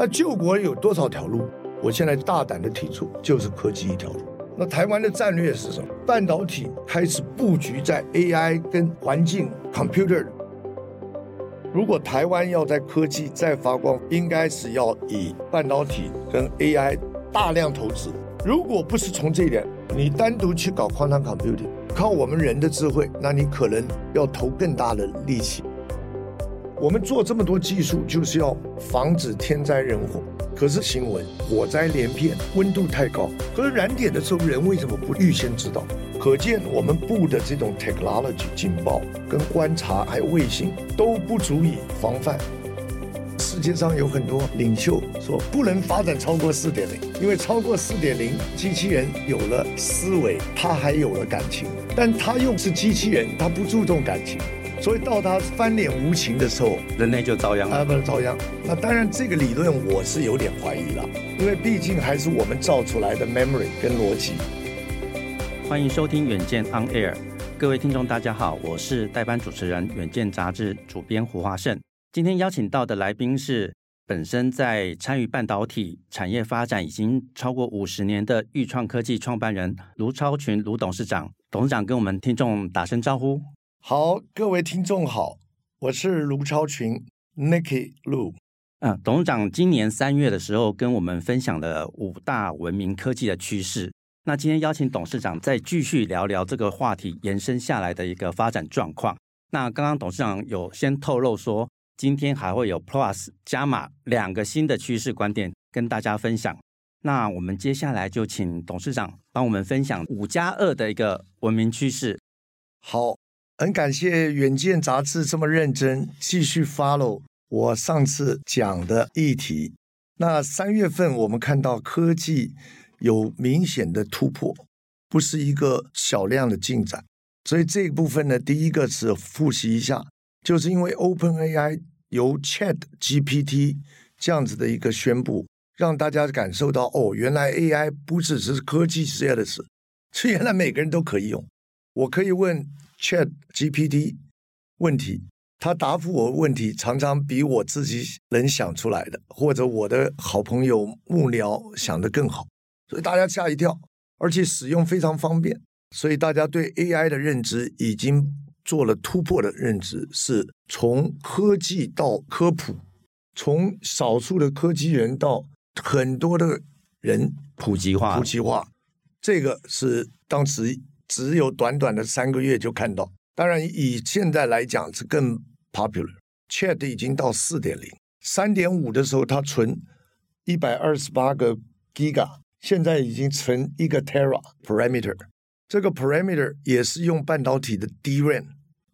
那救国有多少条路？我现在大胆的提出，就是科技一条路。那台湾的战略是什么？半导体开始布局在 AI 跟环境 computer。如果台湾要在科技再发光，应该是要以半导体跟 AI 大量投资。如果不是从这一点，你单独去搞 quantum computing，靠我们人的智慧，那你可能要投更大的力气。我们做这么多技术，就是要防止天灾人祸。可是新闻火灾连片，温度太高。可是燃点的时候，人为什么不预先知道？可见我们布的这种 technology 警报跟观察，还有卫星都不足以防范。世界上有很多领袖说不能发展超过四点零，因为超过四点零，机器人有了思维，它还有了感情，但它又是机器人，它不注重感情。所以到他翻脸无情的时候，人类就遭殃了。啊，不是遭殃。那当然，这个理论我是有点怀疑了，因为毕竟还是我们造出来的 memory 跟逻辑。欢迎收听远见 On Air，各位听众大家好，我是代班主持人远见杂志主编胡华胜。今天邀请到的来宾是本身在参与半导体产业发展已经超过五十年的钰创科技创办人卢超群卢董事长。董事长跟我们听众打声招呼。好，各位听众好，我是卢超群，Nicky Lu。嗯，董事长今年三月的时候跟我们分享了五大文明科技的趋势。那今天邀请董事长再继续聊聊这个话题延伸下来的一个发展状况。那刚刚董事长有先透露说，今天还会有 Plus 加码两个新的趋势观点跟大家分享。那我们接下来就请董事长帮我们分享五加二的一个文明趋势。好。很感谢《远见》杂志这么认真，继续 follow 我上次讲的议题。那三月份我们看到科技有明显的突破，不是一个小量的进展。所以这一部分呢，第一个是复习一下，就是因为 OpenAI 由 ChatGPT 这样子的一个宣布，让大家感受到哦，原来 AI 不只是科技事业的事，是原来每个人都可以用。我可以问。Chat GPT 问题，他答复我的问题常常比我自己能想出来的，或者我的好朋友幕僚想的更好，所以大家吓一跳，而且使用非常方便，所以大家对 AI 的认知已经做了突破的认知，是从科技到科普，从少数的科技人到很多的人普及化，普及化，这个是当时。只有短短的三个月就看到，当然以现在来讲是更 popular。Chat 已经到四点零，三点五的时候它存一百二十八个 Giga，现在已经存一个 Tera parameter。这个 parameter 也是用半导体的 DRAM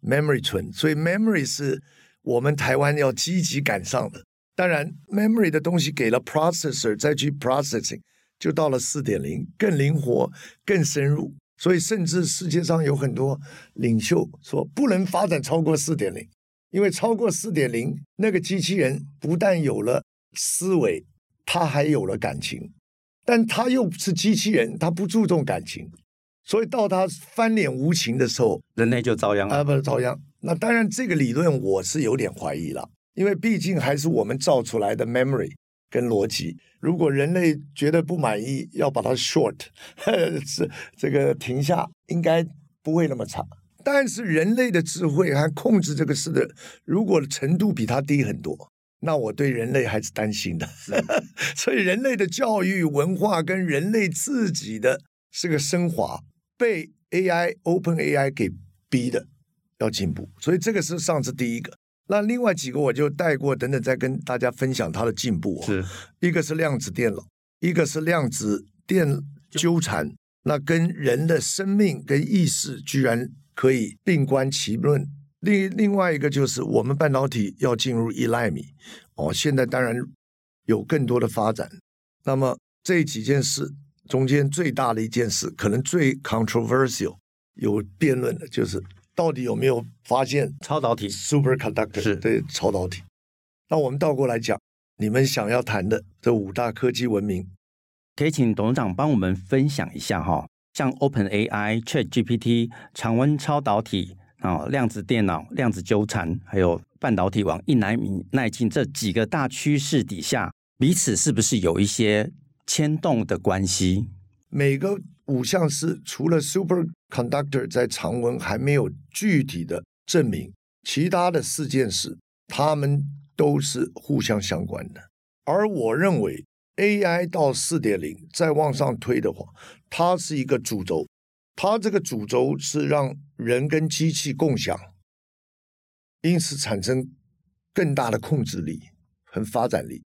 memory 存，所以 memory 是我们台湾要积极赶上的。当然，memory 的东西给了 processor 再去 processing，就到了四点零，更灵活、更深入。所以，甚至世界上有很多领袖说不能发展超过四点零，因为超过四点零，那个机器人不但有了思维，它还有了感情，但它又是机器人，它不注重感情，所以到它翻脸无情的时候，人类就遭殃了。啊，不是遭殃。那当然，这个理论我是有点怀疑了，因为毕竟还是我们造出来的 memory。跟逻辑，如果人类觉得不满意，要把它 short，是这个停下，应该不会那么差。但是人类的智慧还控制这个事的，如果程度比它低很多，那我对人类还是担心的。所以人类的教育文化跟人类自己的这个升华，被 AI Open AI 给逼的要进步。所以这个是上次第一个。那另外几个我就带过，等等再跟大家分享它的进步。是，一个是量子电脑，一个是量子电纠缠，那跟人的生命跟意识居然可以并观其论。另另外一个就是我们半导体要进入一奈米，哦，现在当然有更多的发展。那么这几件事中间最大的一件事，可能最 controversial 有辩论的就是。到底有没有发现超导体 superconductor 是对超导体？那我们倒过来讲，你们想要谈的这五大科技文明，可以请董事长帮我们分享一下哈，像 OpenAI、ChatGPT、常温超导体啊、量子电脑、量子纠缠，还有半导体往一奈米迈进这几个大趋势底下，彼此是不是有一些牵动的关系？每个五项是除了 superconductor 在常温还没有具体的证明，其他的四件事，它们都是互相相关的。而我认为 AI 到四点零再往上推的话，它是一个主轴，它这个主轴是让人跟机器共享，因此产生更大的控制力和发展力。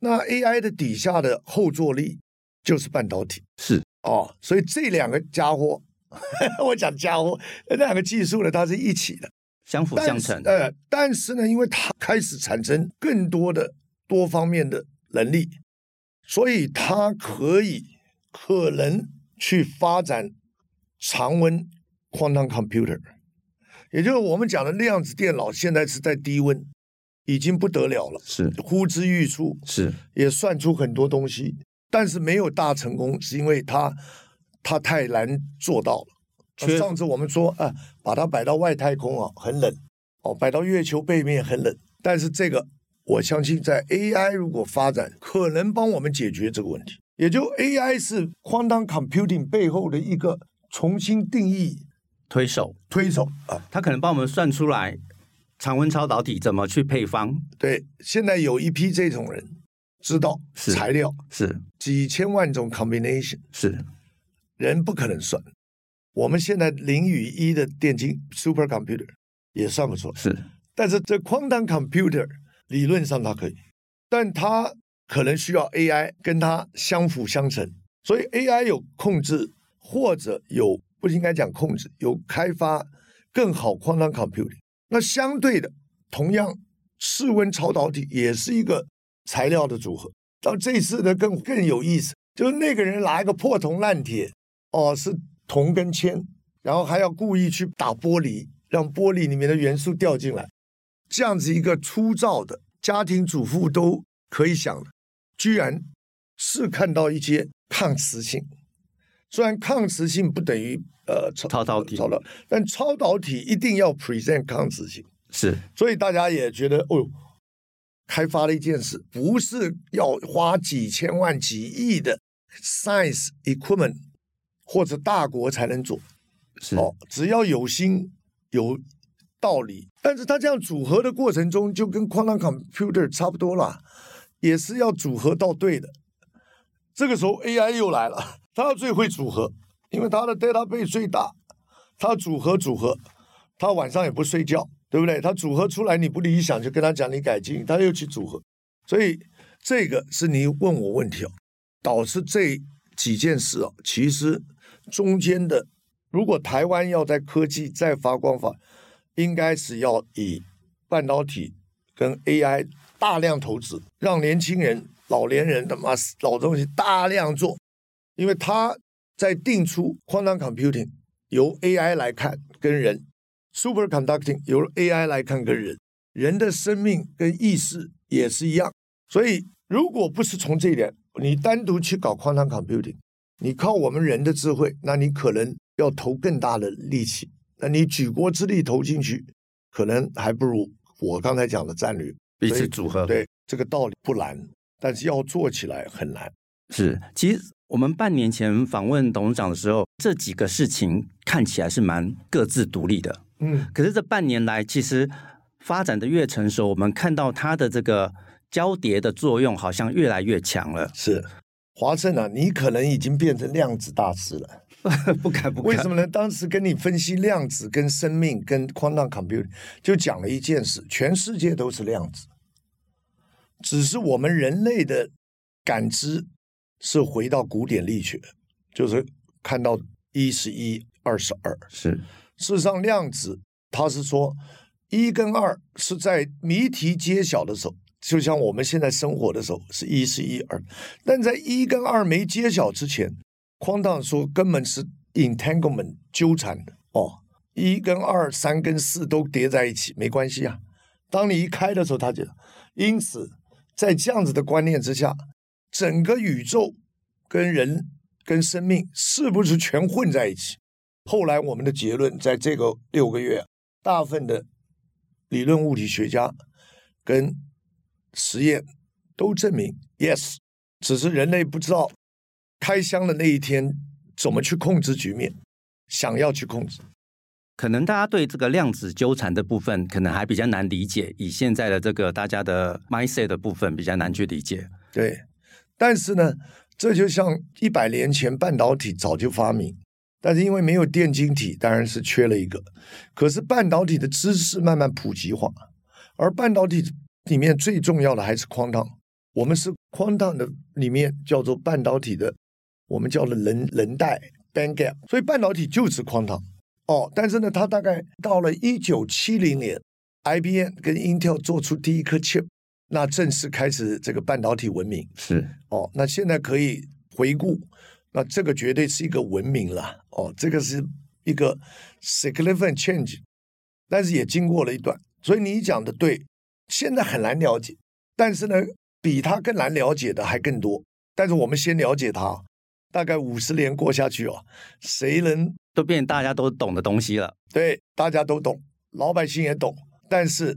那 AI 的底下的后坐力就是半导体，是哦，所以这两个家伙，我讲家伙，那两个技术呢，它是一起的，相辅相成。呃，但是呢，因为它开始产生更多的多方面的能力，所以它可以可能去发展常温 quantum computer，也就是我们讲的量子电脑，现在是在低温。已经不得了了，是呼之欲出，是也算出很多东西，但是没有大成功，是因为它它太难做到了。缺上次我们说啊，把它摆到外太空啊，很冷哦，摆到月球背面很冷。但是这个我相信，在 AI 如果发展，可能帮我们解决这个问题。也就 AI 是 quantum computing 背后的一个重新定义推手，推手啊，它可能帮我们算出来。常温超导体怎么去配方？对，现在有一批这种人知道材料。是，几千万种 combination 是。人不可能算。我们现在零与一的电晶 supercomputer 也算不出来，是。但是这 quantum computer 理论上它可以，但它可能需要 AI 跟它相辅相成，所以 AI 有控制或者有不应该讲控制，有开发更好 quantum computing。那相对的，同样室温超导体也是一个材料的组合。到这次的更更有意思，就是那个人拿一个破铜烂铁，哦，是铜跟铅，然后还要故意去打玻璃，让玻璃里面的元素掉进来，这样子一个粗糙的家庭主妇都可以想的，居然是看到一些抗磁性。虽然抗磁性不等于呃超超导体，超导，但超导体一定要 present 抗磁性，是，所以大家也觉得哦，开发了一件事，不是要花几千万、几亿的 science equipment 或者大国才能做，是。哦，只要有心有道理，但是它这样组合的过程中，就跟 quantum computer 差不多了，也是要组合到对的，这个时候 AI 又来了。他最会组合，因为他的 database 最大，他组合组合，他晚上也不睡觉，对不对？他组合出来你不理想，就跟他讲你改进，他又去组合，所以这个是你问我问题哦，导致这几件事哦，其实中间的，如果台湾要在科技再发光发，应该是要以半导体跟 AI 大量投资，让年轻人、老年人他妈老东西大量做。因为他在定出 quantum computing 由 AI 来看跟人，superconducting 由 AI 来看跟人，人的生命跟意识也是一样。所以，如果不是从这一点，你单独去搞 quantum computing，你靠我们人的智慧，那你可能要投更大的力气。那你举国之力投进去，可能还不如我刚才讲的战略彼此组合。对，这个道理不难，但是要做起来很难。是，其实。我们半年前访问董事长的时候，这几个事情看起来是蛮各自独立的，嗯。可是这半年来，其实发展的越成熟，我们看到它的这个交叠的作用好像越来越强了。是，华胜啊，你可能已经变成量子大师了。不敢不敢。为什么呢？当时跟你分析量子跟生命跟 quantum computing，就讲了一件事：全世界都是量子，只是我们人类的感知。是回到古典力学，就是看到一是一，二是二。是，事实上量子它是说一跟二是在谜题揭晓的时候，就像我们现在生活的时候是一是一二，但在一跟二没揭晓之前，quantum 说根本是 entanglement 纠缠的哦，一跟二、三跟四都叠在一起没关系啊。当你一开的时候，它就因此在这样子的观念之下。整个宇宙跟人跟生命是不是全混在一起？后来我们的结论，在这个六个月，大部分的理论物理学家跟实验都证明 yes，只是人类不知道开箱的那一天怎么去控制局面，想要去控制。可能大家对这个量子纠缠的部分可能还比较难理解，以现在的这个大家的 mindset 的部分比较难去理解。对，但是呢，这就像一百年前半导体早就发明，但是因为没有电晶体，当然是缺了一个。可是半导体的知识慢慢普及化，而半导体里面最重要的还是 quantum。我们是 quantum 的里面叫做半导体的，我们叫做能能带 band gap，所以半导体就是 quantum。哦，但是呢，它大概到了一九七零年，IBM 跟 Intel 做出第一颗 chip，那正式开始这个半导体文明。是哦，那现在可以回顾，那这个绝对是一个文明了。哦，这个是一个 significant change，但是也经过了一段。所以你讲的对，现在很难了解，但是呢，比它更难了解的还更多。但是我们先了解它，大概五十年过下去哦，谁能？都变大家都懂的东西了，对，大家都懂，老百姓也懂，但是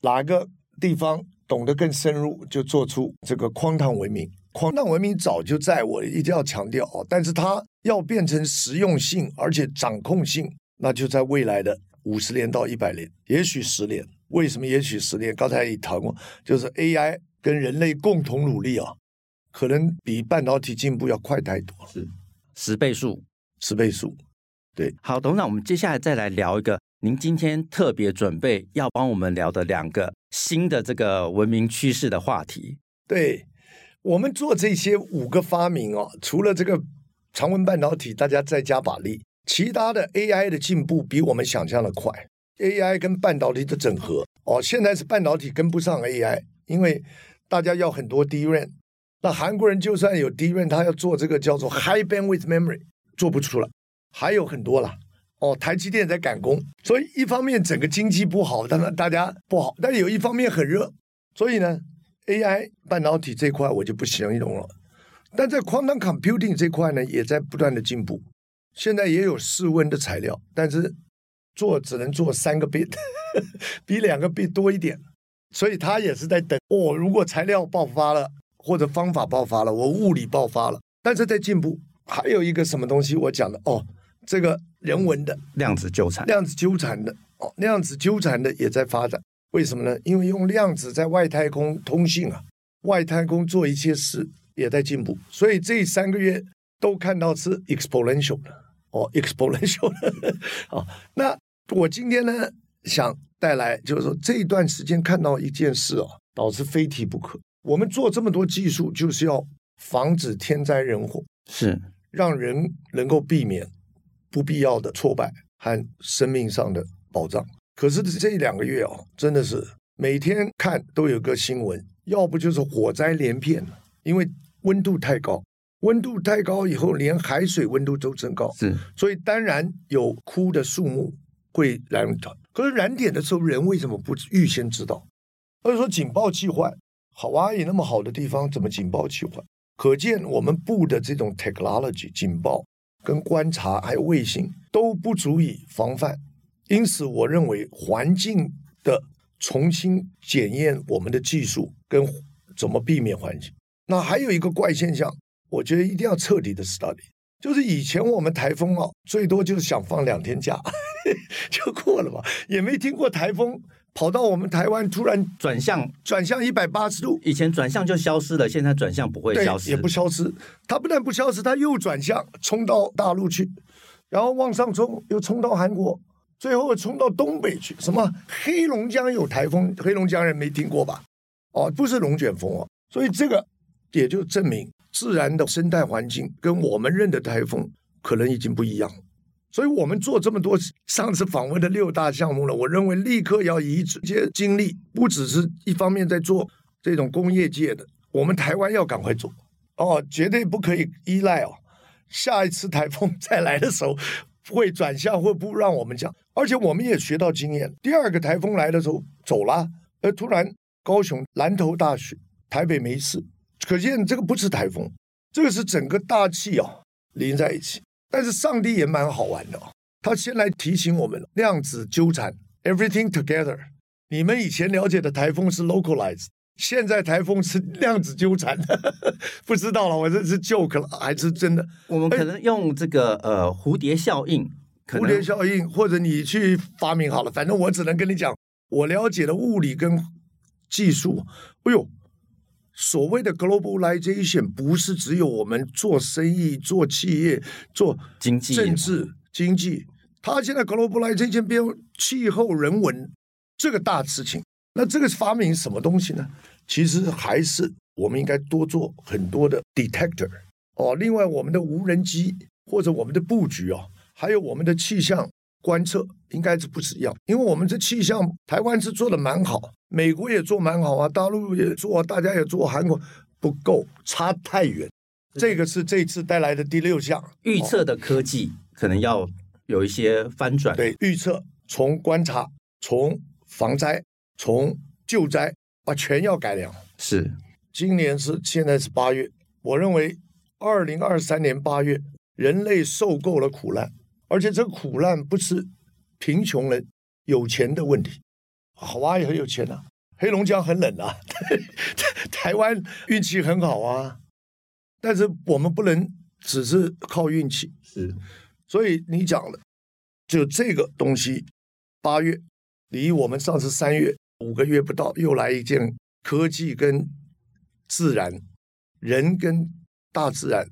哪个地方懂得更深入，就做出这个 quantum 文明。Quantum 文明早就在，我一定要强调哦，但是它要变成实用性，而且掌控性，那就在未来的五十年到一百年，也许十年。为什么也许十年？刚才也谈过，就是 AI 跟人类共同努力啊，可能比半导体进步要快太多，是十倍数，十倍数。对，好，董事长，我们接下来再来聊一个您今天特别准备要帮我们聊的两个新的这个文明趋势的话题。对，我们做这些五个发明哦，除了这个常温半导体，大家再加把力，其他的 AI 的进步比我们想象的快。AI 跟半导体的整合哦，现在是半导体跟不上 AI，因为大家要很多 DRAM，那韩国人就算有 DRAM，他要做这个叫做 High Bandwidth Memory，做不出了。还有很多了哦，台积电在赶工，所以一方面整个经济不好，当然大家不好，但有一方面很热，所以呢，AI 半导体这块我就不形容了。但在 quantum computing 这块呢，也在不断的进步，现在也有室温的材料，但是做只能做三个 bit，比两个 bit 多一点，所以它也是在等哦。如果材料爆发了，或者方法爆发了，我物理爆发了，但是在进步。还有一个什么东西我讲的哦。这个人文的量子纠缠，量子纠缠的哦，量子纠缠的也在发展。为什么呢？因为用量子在外太空通信啊，外太空做一切事也在进步。所以这三个月都看到是 exponential 的哦，exponential 的。好，那我今天呢想带来就是说这一段时间看到一件事哦，导致非提不可。我们做这么多技术，就是要防止天灾人祸，是让人能够避免。不必要的挫败和生命上的保障。可是这两个月哦，真的是每天看都有个新闻，要不就是火灾连片，因为温度太高，温度太高以后，连海水温度都增高，是，所以当然有枯的树木会燃点。可是燃点的时候，人为什么不预先知道？或者说警报器坏，好啊，有那么好的地方，怎么警报器坏？可见我们布的这种 technology 警报。跟观察还有卫星都不足以防范，因此我认为环境的重新检验我们的技术跟怎么避免环境。那还有一个怪现象，我觉得一定要彻底的 study，就是以前我们台风啊，最多就是想放两天假 就过了嘛，也没听过台风。跑到我们台湾，突然转向，转向一百八十度。以前转向就消失了，现在转向不会消失，也不消失。它不但不消失，它又转向，冲到大陆去，然后往上冲，又冲到韩国，最后冲到东北去。什么黑龙江有台风？黑龙江人没听过吧？哦，不是龙卷风哦。所以这个也就证明，自然的生态环境跟我们认的台风可能已经不一样。所以我们做这么多上次访问的六大项目了，我认为立刻要移直接精力，不只是一方面在做这种工业界的，我们台湾要赶快做哦，绝对不可以依赖哦。下一次台风再来的时候，会转向会不让我们讲，而且我们也学到经验。第二个台风来的时候走了，而突然高雄南投大雪，台北没事，可见这个不是台风，这个是整个大气啊连在一起。但是上帝也蛮好玩的哦，他先来提醒我们量子纠缠，everything together。你们以前了解的台风是 localized，现在台风是量子纠缠，不知道了，我这是 joke 了还是真的？我们可能用这个呃蝴蝶效应，蝴蝶效应，或者你去发明好了，反正我只能跟你讲，我了解的物理跟技术。哎呦，所谓的 globalization 不是只有我们做生意、做企业、做经济、政治、经济，它现在 globalization 变气候、人文这个大事情。那这个是发明什么东西呢？其实还是我们应该多做很多的 detector 哦。另外，我们的无人机或者我们的布局啊、哦，还有我们的气象观测，应该是不是一样？因为我们这气象，台湾是做的蛮好，美国也做蛮好啊，大陆也做，大家也做，韩国不够，差太远。这个是这次带来的第六项预测的科技，可能要有一些翻转。对，预测从观察，从防灾。从救灾把全要改良。是，今年是现在是八月，我认为二零二三年八月，人类受够了苦难，而且这个苦难不是贫穷人有钱的问题。好啊，也很有钱啊，黑龙江很冷啊，台湾运气很好啊，但是我们不能只是靠运气。是，所以你讲了，就这个东西，八月离我们上次三月。五个月不到，又来一件科技跟自然、人跟大自然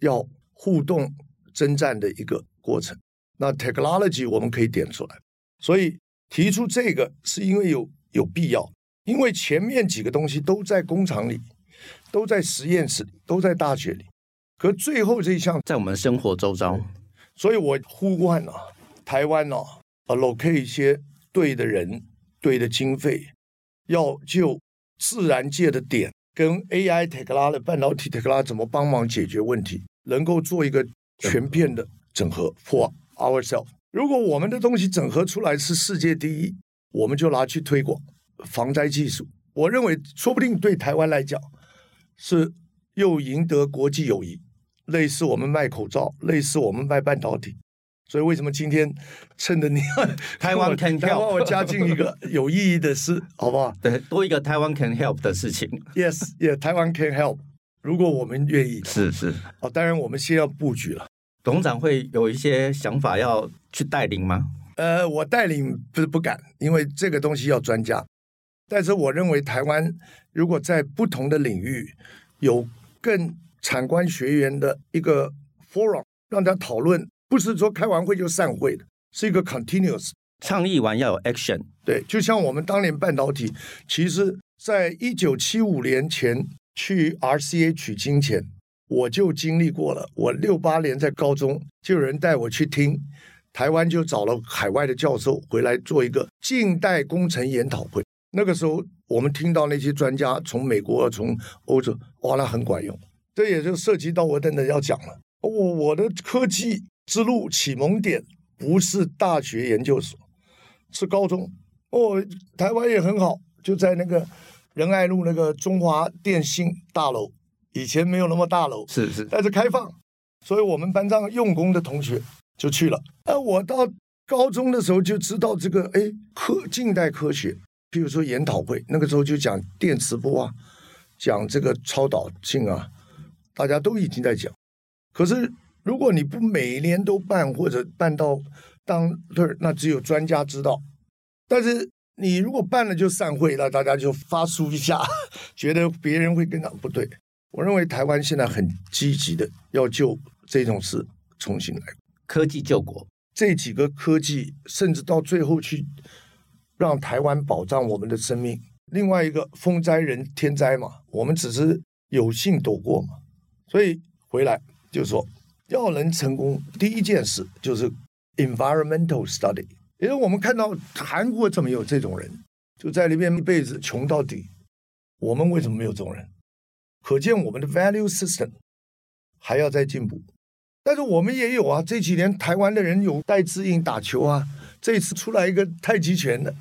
要互动征战的一个过程。那 technology 我们可以点出来，所以提出这个是因为有有必要，因为前面几个东西都在工厂里，都在实验室里，都在大学里，可最后这一项在我们生活周遭，所以我呼唤啊，台湾啊，allocate 一些对的人。对的经费，要就自然界的点跟 AI technology 半导体 technology 怎么帮忙解决问题，能够做一个全片的整合 for ourselves。如果我们的东西整合出来是世界第一，我们就拿去推广防灾技术。我认为说不定对台湾来讲是又赢得国际友谊，类似我们卖口罩，类似我们卖半导体。所以为什么今天趁着你 台湾 can help，我加进一个有意义的事，好不好？对，多一个台湾 can help 的事情。Yes，也、yeah, 台湾 can help。如果我们愿意，是是。哦，当然我们先要布局了。董事长会有一些想法要去带领吗？呃，我带领不是不敢，因为这个东西要专家。但是我认为台湾如果在不同的领域有更产官学员的一个 forum，让大家讨论。不是说开完会就散会的，是一个 continuous 倡议完要有 action。对，就像我们当年半导体，其实在一九七五年前去 RCA 取经前，我就经历过了。我六八年在高中就有人带我去听，台湾就找了海外的教授回来做一个近代工程研讨会。那个时候我们听到那些专家从美国、从欧洲，哇，那很管用。这也就涉及到我等等要讲了。我我的科技。之路启蒙点不是大学研究所，是高中哦。台湾也很好，就在那个仁爱路那个中华电信大楼，以前没有那么大楼，是是，但是开放，所以我们班上用功的同学就去了。而我到高中的时候就知道这个，哎，科近代科学，比如说研讨会，那个时候就讲电磁波啊，讲这个超导性啊，大家都已经在讲，可是。如果你不每年都办或者办到当对，那只有专家知道。但是你如果办了就散会，那大家就发书一下，觉得别人会跟他不对。我认为台湾现在很积极的要就这种事重新来，科技救国，这几个科技甚至到最后去让台湾保障我们的生命。另外一个风灾人天灾嘛，我们只是有幸躲过嘛，所以回来就说。要能成功，第一件事就是 environmental study。因为我们看到韩国怎么有这种人，就在那边一辈子穷到底。我们为什么没有这种人？可见我们的 value system 还要再进步。但是我们也有啊，这几年台湾的人有戴资颖打球啊，这次出来一个太极拳的，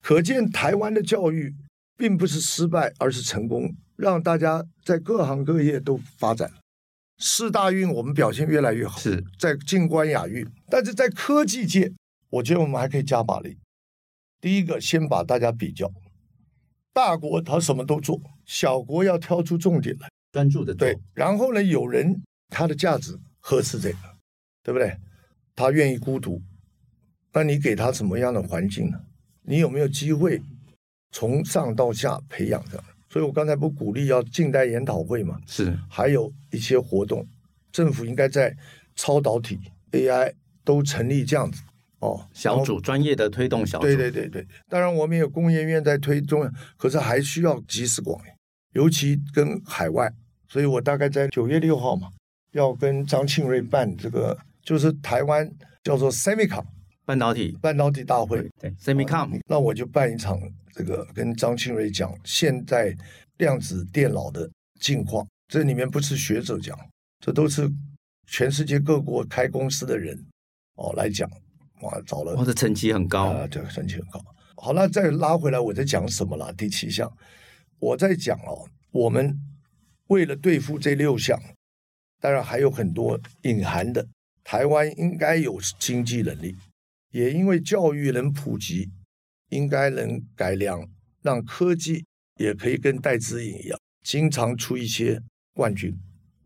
可见台湾的教育并不是失败，而是成功，让大家在各行各业都发展。四大运我们表现越来越好，是在静观亚运，但是在科技界，我觉得我们还可以加把力。第一个，先把大家比较，大国他什么都做，小国要挑出重点来，专注的对。然后呢，有人他的价值合适这个，对不对？他愿意孤独，那你给他什么样的环境呢？你有没有机会从上到下培养的？所以我刚才不鼓励要近代研讨会嘛？是，还有一些活动，政府应该在超导体 AI 都成立这样子哦，小组专业的推动小组。对对对对，当然我们有工业院在推动，可是还需要集思广益，尤其跟海外。所以我大概在九月六号嘛，要跟张庆瑞办这个，就是台湾叫做 Semicon 半导体半导体大会。对，对，Semicon，那我就办一场。这个跟张庆瑞讲现在量子电脑的近况，这里面不是学者讲，这都是全世界各国开公司的人哦来讲，哇，找了，我的成绩很高啊，对成绩很高。好了，再拉回来，我在讲什么了？第七项，我在讲哦，我们为了对付这六项，当然还有很多隐含的，台湾应该有经济能力，也因为教育能普及。应该能改良，让科技也可以跟戴资颖一样，经常出一些冠军。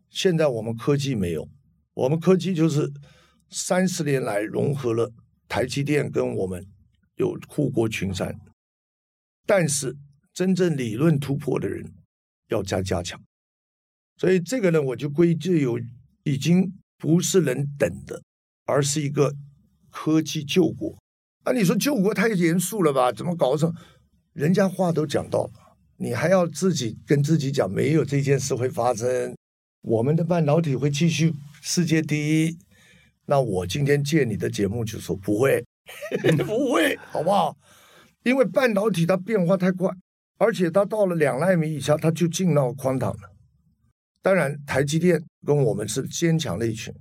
现在我们科技没有，我们科技就是三十年来融合了台积电跟我们有护国群山，但是真正理论突破的人要加加强。所以这个呢，我就归咎有已经不是能等的，而是一个科技救国。啊、你说救国太严肃了吧？怎么搞成？人家话都讲到了，你还要自己跟自己讲，没有这件事会发生。我们的半导体会继续世界第一。那我今天借你的节目就说不会，不会，好不好？因为半导体它变化太快，而且它到了两纳米以下，它就进到宽档了。当然，台积电跟我们是坚强的一群，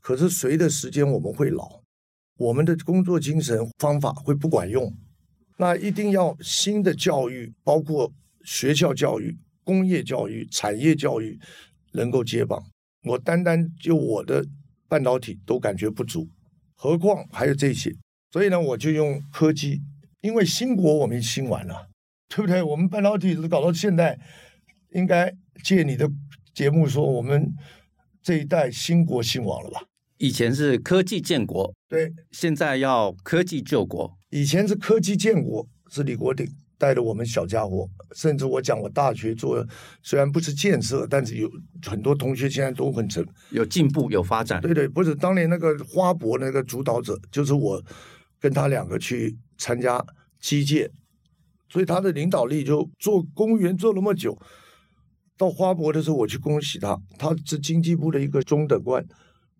可是随着时间我们会老。我们的工作精神方法会不管用，那一定要新的教育，包括学校教育、工业教育、产业教育能够接棒。我单单就我的半导体都感觉不足，何况还有这些。所以呢，我就用科技，因为新国我们新完了，对不对？我们半导体搞到现在，应该借你的节目说，我们这一代兴国兴亡了吧？以前是科技建国，对，现在要科技救国。以前是科技建国，是李国鼎带着我们小家伙，甚至我讲我大学做，虽然不是建设，但是有很多同学现在都很成，有进步有发展。对对，不是当年那个花博那个主导者，就是我跟他两个去参加机械，所以他的领导力就做公务员做那么久，到花博的时候我去恭喜他，他是经济部的一个中等官。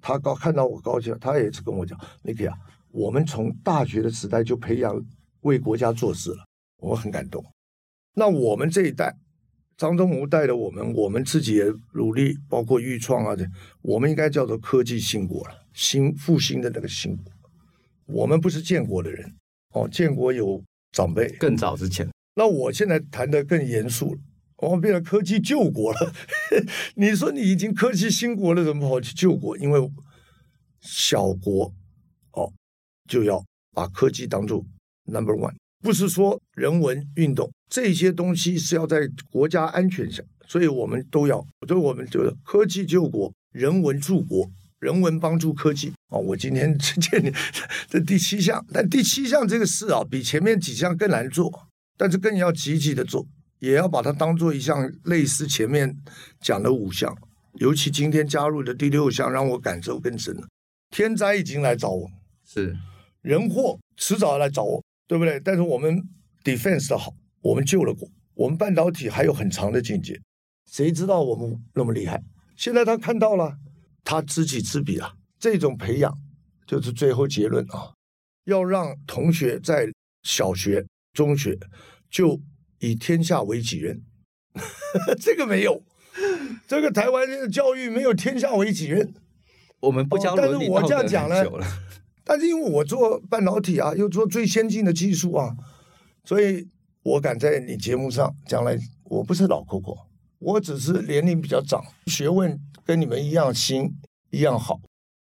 他高看到我高兴，他也是跟我讲：“那个呀，我们从大学的时代就培养为国家做事了，我很感动。那我们这一代，张忠谋带的我们，我们自己也努力，包括预创啊，这我们应该叫做科技兴国了，兴复兴的那个兴国。我们不是建国的人哦，建国有长辈更早之前。那我现在谈的更严肃了。”我们变成科技救国了，你说你已经科技兴国了，怎么跑去救国？因为小国哦，就要把科技当做 number one，不是说人文运动这些东西是要在国家安全下，所以我们都要，所以我们觉得科技救国，人文助国，人文帮助科技啊、哦！我今天见你这第七项，但第七项这个事啊，比前面几项更难做，但是更要积极的做。也要把它当做一项类似前面讲的五项，尤其今天加入的第六项，让我感受更深了。天灾已经来找我，是人祸迟早要来找我，对不对？但是我们 defense 的好，我们救了国，我们半导体还有很长的境界。谁知道我们那么厉害？现在他看到了，他知己知彼啊。这种培养就是最后结论啊，要让同学在小学、中学就。以天下为己任，这个没有，这个台湾的教育没有天下为己任。我们不教但是我这样讲呢，但是因为我做半导体啊，又做最先进的技术啊，所以我敢在你节目上将来，我不是老扣扣，我只是年龄比较长，学问跟你们一样新一样好。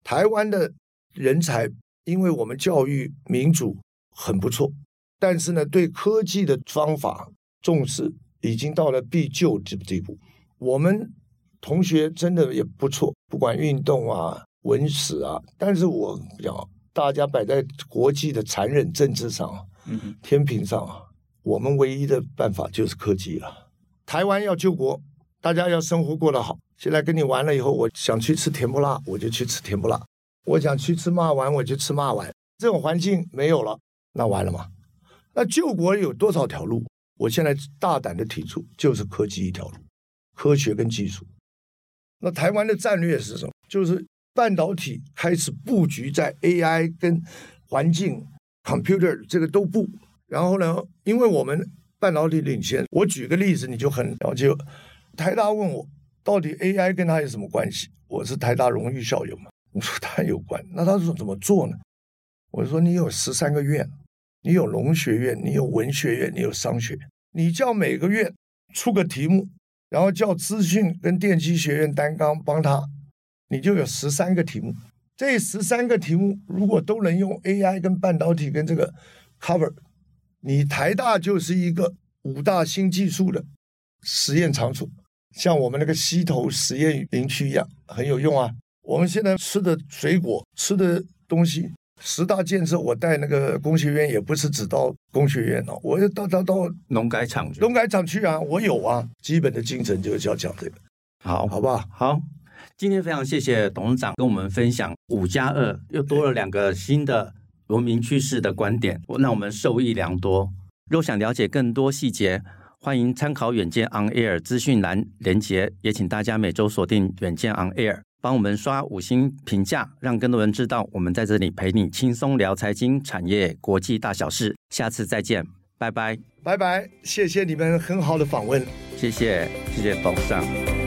台湾的人才，因为我们教育民主很不错。但是呢，对科技的方法重视，已经到了必救之地步。我们同学真的也不错，不管运动啊、文史啊，但是我讲，大家摆在国际的残忍政治上，嗯，天平上啊，我们唯一的办法就是科技了。台湾要救国，大家要生活过得好。现在跟你完了以后，我想去吃甜不辣，我就去吃甜不辣；我想去吃骂丸，我就吃骂丸。这种环境没有了，那完了吗？那救国有多少条路？我现在大胆的提出，就是科技一条路，科学跟技术。那台湾的战略是什么？就是半导体开始布局在 AI 跟环境 computer 这个都布。然后呢，因为我们半导体领先，我举个例子你就很了解。台大问我，到底 AI 跟他有什么关系？我是台大荣誉校友嘛，我说他有关。那他说怎么做呢？我说你有十三个院，你有农学院，你有文学院，你有商学，你叫每个院出个题目，然后叫资讯跟电机学院单纲帮他，你就有十三个题目。这十三个题目如果都能用 AI 跟半导体跟这个 cover。你台大就是一个五大新技术的实验场所，像我们那个溪头实验林区一样，很有用啊。我们现在吃的水果、吃的东西，十大建设，我带那个工学院，也不是只到工学院哦，我要到到到农改场去，农改场去啊，我有啊。基本的精神就是要讲这个，好，好不好？好，今天非常谢谢董事长跟我们分享五加二，又多了两个新的。文明趋势的观点，那我们受益良多。若想了解更多细节，欢迎参考远见 On Air 资讯栏连接。也请大家每周锁定远见 On Air，帮我们刷五星评价，让更多人知道我们在这里陪你轻松聊财经、产业、国际大小事。下次再见，拜拜，拜拜，谢谢你们很好的访问，谢谢，谢谢董事长。